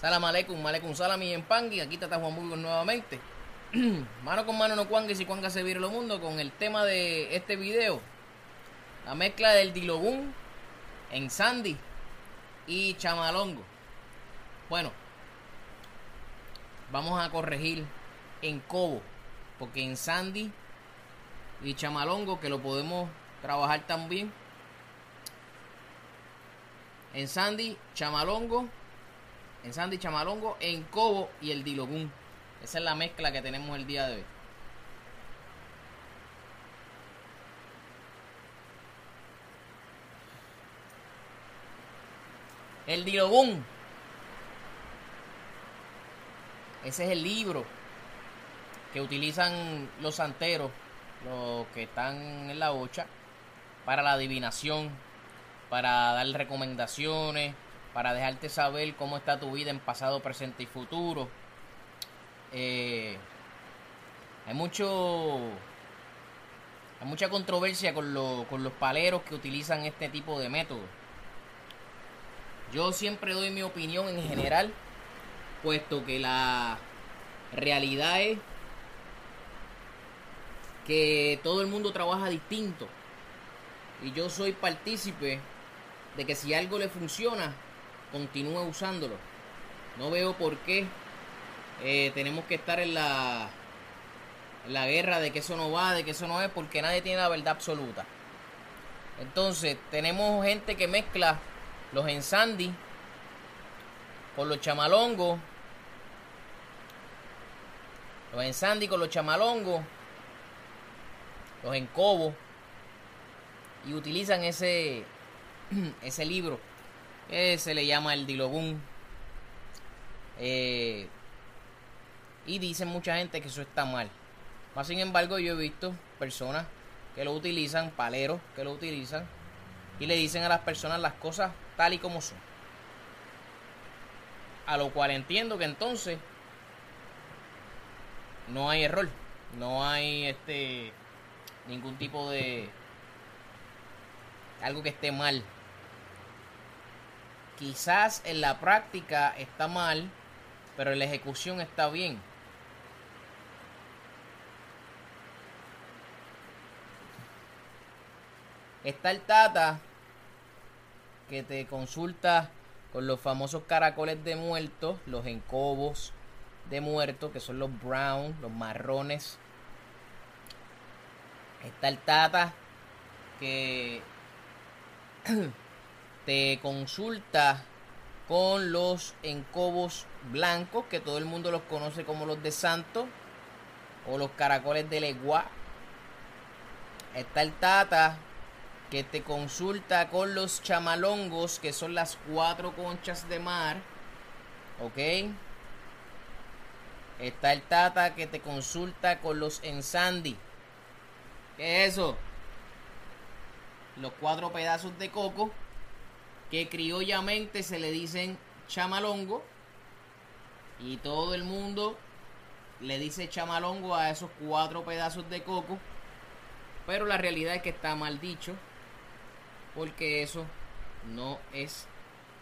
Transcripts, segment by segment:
Salam aleikum, aleikum salam y en Pangui. Aquí está Juan Burgos nuevamente. mano con mano no cuangues y cuanga se vire lo mundo con el tema de este video. La mezcla del Dilogún en Sandy y Chamalongo. Bueno, vamos a corregir en Cobo. Porque en Sandy y Chamalongo, que lo podemos trabajar también. En Sandy, Chamalongo en Sandy Chamalongo, en Cobo y el Dilogún. Esa es la mezcla que tenemos el día de hoy. El Dilogún. Ese es el libro que utilizan los santeros, los que están en la bocha, para la adivinación, para dar recomendaciones, para dejarte saber cómo está tu vida en pasado, presente y futuro. Eh, hay mucho hay mucha controversia con, con los paleros que utilizan este tipo de método. Yo siempre doy mi opinión en general, puesto que la realidad es que todo el mundo trabaja distinto. Y yo soy partícipe de que si algo le funciona, continúe usándolo. No veo por qué eh, tenemos que estar en la, en la guerra de que eso no va, de que eso no es, porque nadie tiene la verdad absoluta. Entonces, tenemos gente que mezcla los ensandi con los chamalongos. Los ensandi con los chamalongos. Los encobos. Y utilizan ese, ese libro se le llama el Dilogún. Eh, y dicen mucha gente que eso está mal. Más sin embargo, yo he visto personas que lo utilizan, paleros que lo utilizan, y le dicen a las personas las cosas tal y como son. A lo cual entiendo que entonces no hay error, no hay este ningún tipo de algo que esté mal quizás en la práctica está mal, pero en la ejecución está bien. Está el Tata que te consulta con los famosos caracoles de muertos, los encobos de muertos, que son los brown, los marrones. Está el Tata que te consulta con los encobos blancos, que todo el mundo los conoce como los de santo, o los caracoles de legua. Está el tata, que te consulta con los chamalongos, que son las cuatro conchas de mar. ¿Ok? Está el tata que te consulta con los ensandi. ¿Qué es eso? Los cuatro pedazos de coco que criollamente se le dicen chamalongo y todo el mundo le dice chamalongo a esos cuatro pedazos de coco, pero la realidad es que está mal dicho porque eso no es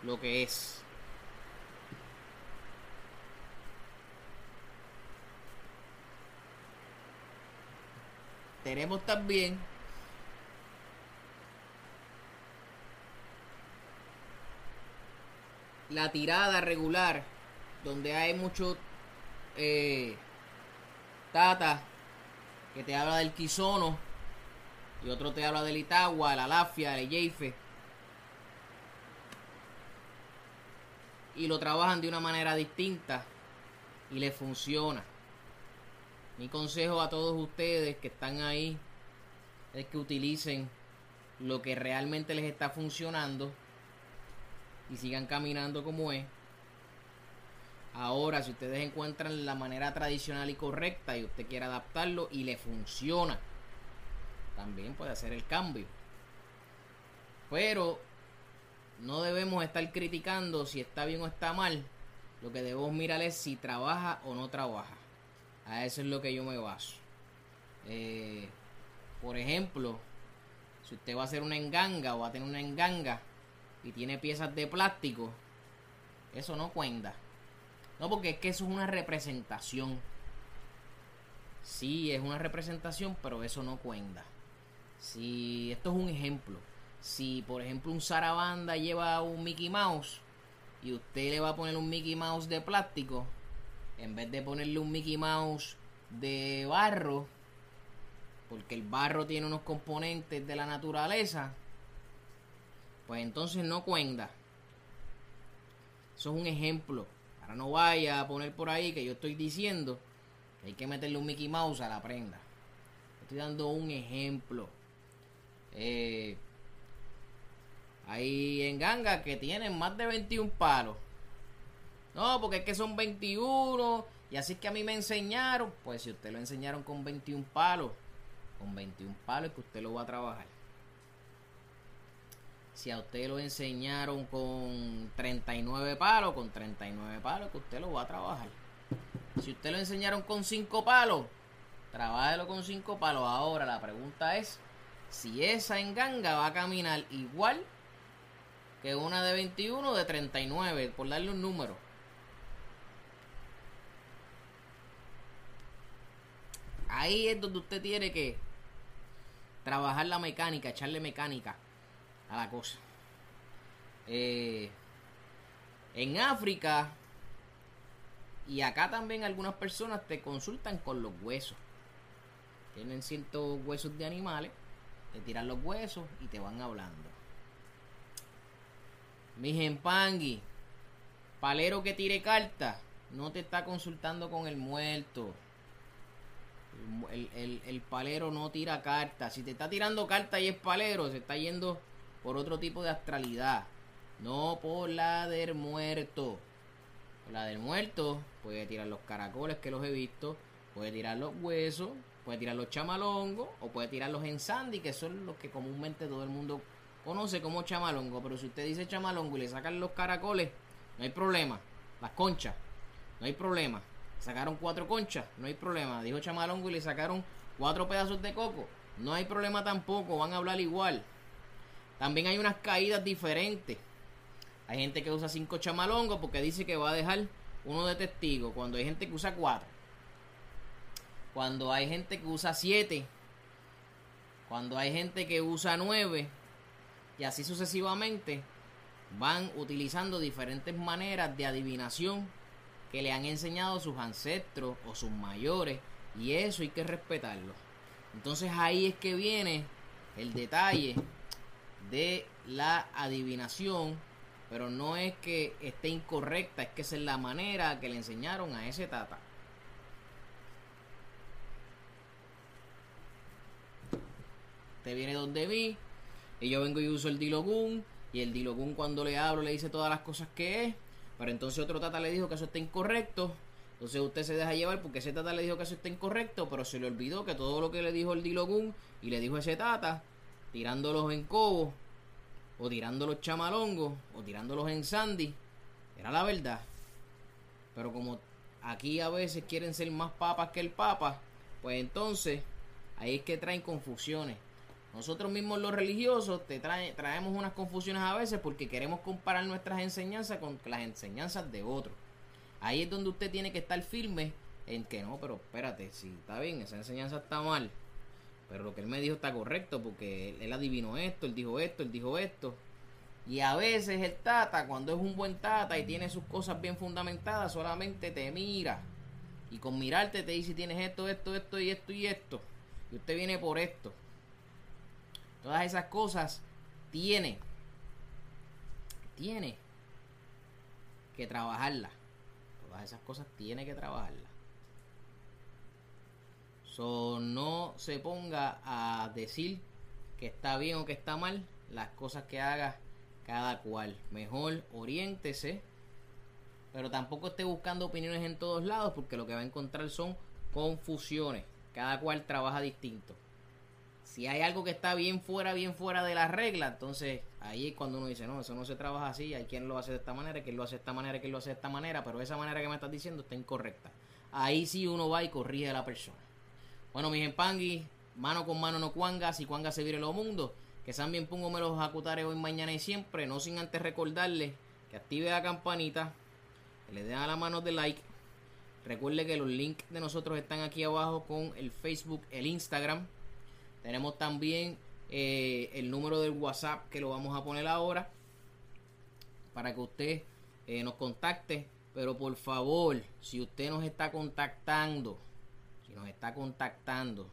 lo que es. Tenemos también la tirada regular, donde hay mucho eh, tata que te habla del quisono y otro te habla del Itagua, la Lafia, el Yeife. Y lo trabajan de una manera distinta y le funciona. Mi consejo a todos ustedes que están ahí es que utilicen lo que realmente les está funcionando y sigan caminando como es. Ahora, si ustedes encuentran la manera tradicional y correcta y usted quiere adaptarlo y le funciona, también puede hacer el cambio. Pero no debemos estar criticando si está bien o está mal. Lo que debemos mirar es si trabaja o no trabaja. A eso es lo que yo me baso. Eh, por ejemplo, si usted va a hacer una enganga o va a tener una enganga y tiene piezas de plástico, eso no cuenta. No, porque es que eso es una representación. Sí, es una representación, pero eso no cuenta. Si esto es un ejemplo. Si, por ejemplo, un Sarabanda lleva un Mickey Mouse y usted le va a poner un Mickey Mouse de plástico, en vez de ponerle un Mickey Mouse de barro, porque el barro tiene unos componentes de la naturaleza, pues entonces no cuenta. Eso es un ejemplo. Ahora no vaya a poner por ahí que yo estoy diciendo que hay que meterle un Mickey Mouse a la prenda. Estoy dando un ejemplo. Eh, hay en ganga que tienen más de 21 palos. No, porque es que son 21. Y así es que a mí me enseñaron. Pues si usted lo enseñaron con 21 palos, con 21 palos es que usted lo va a trabajar. Si a usted lo enseñaron con 39 palos, con 39 palos que usted lo va a trabajar. Si usted lo enseñaron con 5 palos, trabájelo con 5 palos. Ahora la pregunta es si esa enganga va a caminar igual que una de 21 o de 39, por darle un número. Ahí es donde usted tiene que trabajar la mecánica, echarle mecánica a la cosa. Eh, en África y acá también algunas personas te consultan con los huesos. Tienen ciertos huesos de animales, te tiran los huesos y te van hablando. Mi empangui, palero que tire carta, no te está consultando con el muerto. El, el, palero no tira carta. Si te está tirando carta y es palero, se está yendo por otro tipo de astralidad. No por la del muerto. La del muerto puede tirar los caracoles que los he visto. Puede tirar los huesos. Puede tirar los chamalongos. O puede tirar los ensandi, que son los que comúnmente todo el mundo conoce como chamalongo. Pero si usted dice chamalongo y le sacan los caracoles, no hay problema. Las conchas, no hay problema. Sacaron cuatro conchas, no hay problema. Dijo chamalongo y le sacaron cuatro pedazos de coco. No hay problema tampoco, van a hablar igual. También hay unas caídas diferentes. Hay gente que usa cinco chamalongos porque dice que va a dejar uno de testigo. Cuando hay gente que usa cuatro. Cuando hay gente que usa siete. Cuando hay gente que usa nueve. Y así sucesivamente. Van utilizando diferentes maneras de adivinación que le han enseñado sus ancestros o sus mayores. Y eso hay que respetarlo. Entonces ahí es que viene el detalle de la adivinación, pero no es que esté incorrecta, es que esa es la manera que le enseñaron a ese tata. Te viene donde vi, y yo vengo y uso el Dilogun, y el Dilogun cuando le hablo le dice todas las cosas que es, pero entonces otro tata le dijo que eso está incorrecto, entonces usted se deja llevar porque ese tata le dijo que eso está incorrecto, pero se le olvidó que todo lo que le dijo el Dilogun y le dijo ese tata tirándolos en cobo, o tirándolos chamalongos, o tirándolos en sandy, era la verdad. Pero como aquí a veces quieren ser más papas que el papa, pues entonces ahí es que traen confusiones. Nosotros mismos los religiosos te traemos unas confusiones a veces porque queremos comparar nuestras enseñanzas con las enseñanzas de otros. Ahí es donde usted tiene que estar firme en que no, pero espérate, si está bien, esa enseñanza está mal, pero lo que él me dijo está correcto porque él, adivinó esto, él dijo esto, él dijo esto. Y a veces el tata, cuando es un buen tata y tiene sus cosas bien fundamentadas, solamente te mira. Y con mirarte te dice tienes esto, esto, esto y esto y esto. Y usted viene por esto. Todas esas cosas tiene. Tiene que trabajarlas. Todas esas cosas tiene que trabajarlas no se ponga a decir que está bien o que está mal las cosas que haga cada cual. Mejor oriéntese, pero tampoco esté buscando opiniones en todos lados porque lo que va a encontrar son confusiones. Cada cual trabaja distinto. Si hay algo que está bien fuera, bien fuera de la regla, entonces ahí es cuando uno dice, no, eso no se trabaja así, hay quien lo hace de esta manera, quien lo hace de esta manera, quien lo hace de esta manera, pero esa manera que me estás diciendo está incorrecta. Ahí sí uno va y corrige a la persona. Bueno, mis empangui, mano con mano no cuanga, si cuanga se vire lo mundo. Que también pongo los acutare hoy, mañana y siempre. No sin antes recordarle que active la campanita, que le den a la mano de like. Recuerde que los links de nosotros están aquí abajo con el Facebook, el Instagram. Tenemos también eh, el número del WhatsApp que lo vamos a poner ahora para que usted eh, nos contacte. Pero por favor, si usted nos está contactando, si nos está contactando,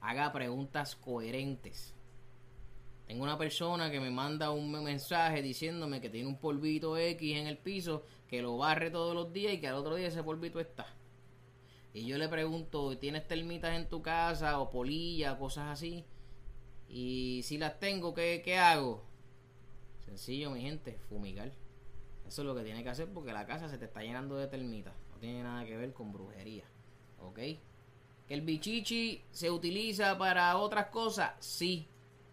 haga preguntas coherentes. Tengo una persona que me manda un mensaje diciéndome que tiene un polvito X en el piso, que lo barre todos los días y que al otro día ese polvito está. Y yo le pregunto, ¿tienes termitas en tu casa o polilla, cosas así? Y si las tengo, ¿qué, ¿qué hago? Sencillo, mi gente, fumigar. Eso es lo que tiene que hacer porque la casa se te está llenando de termitas. No tiene nada que ver con brujería. ¿Ok? ¿Que el bichichi se utiliza para otras cosas? Sí.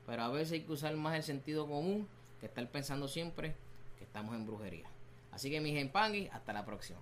Pero a veces hay que usar más el sentido común que estar pensando siempre que estamos en brujería. Así que mis empangui, hasta la próxima.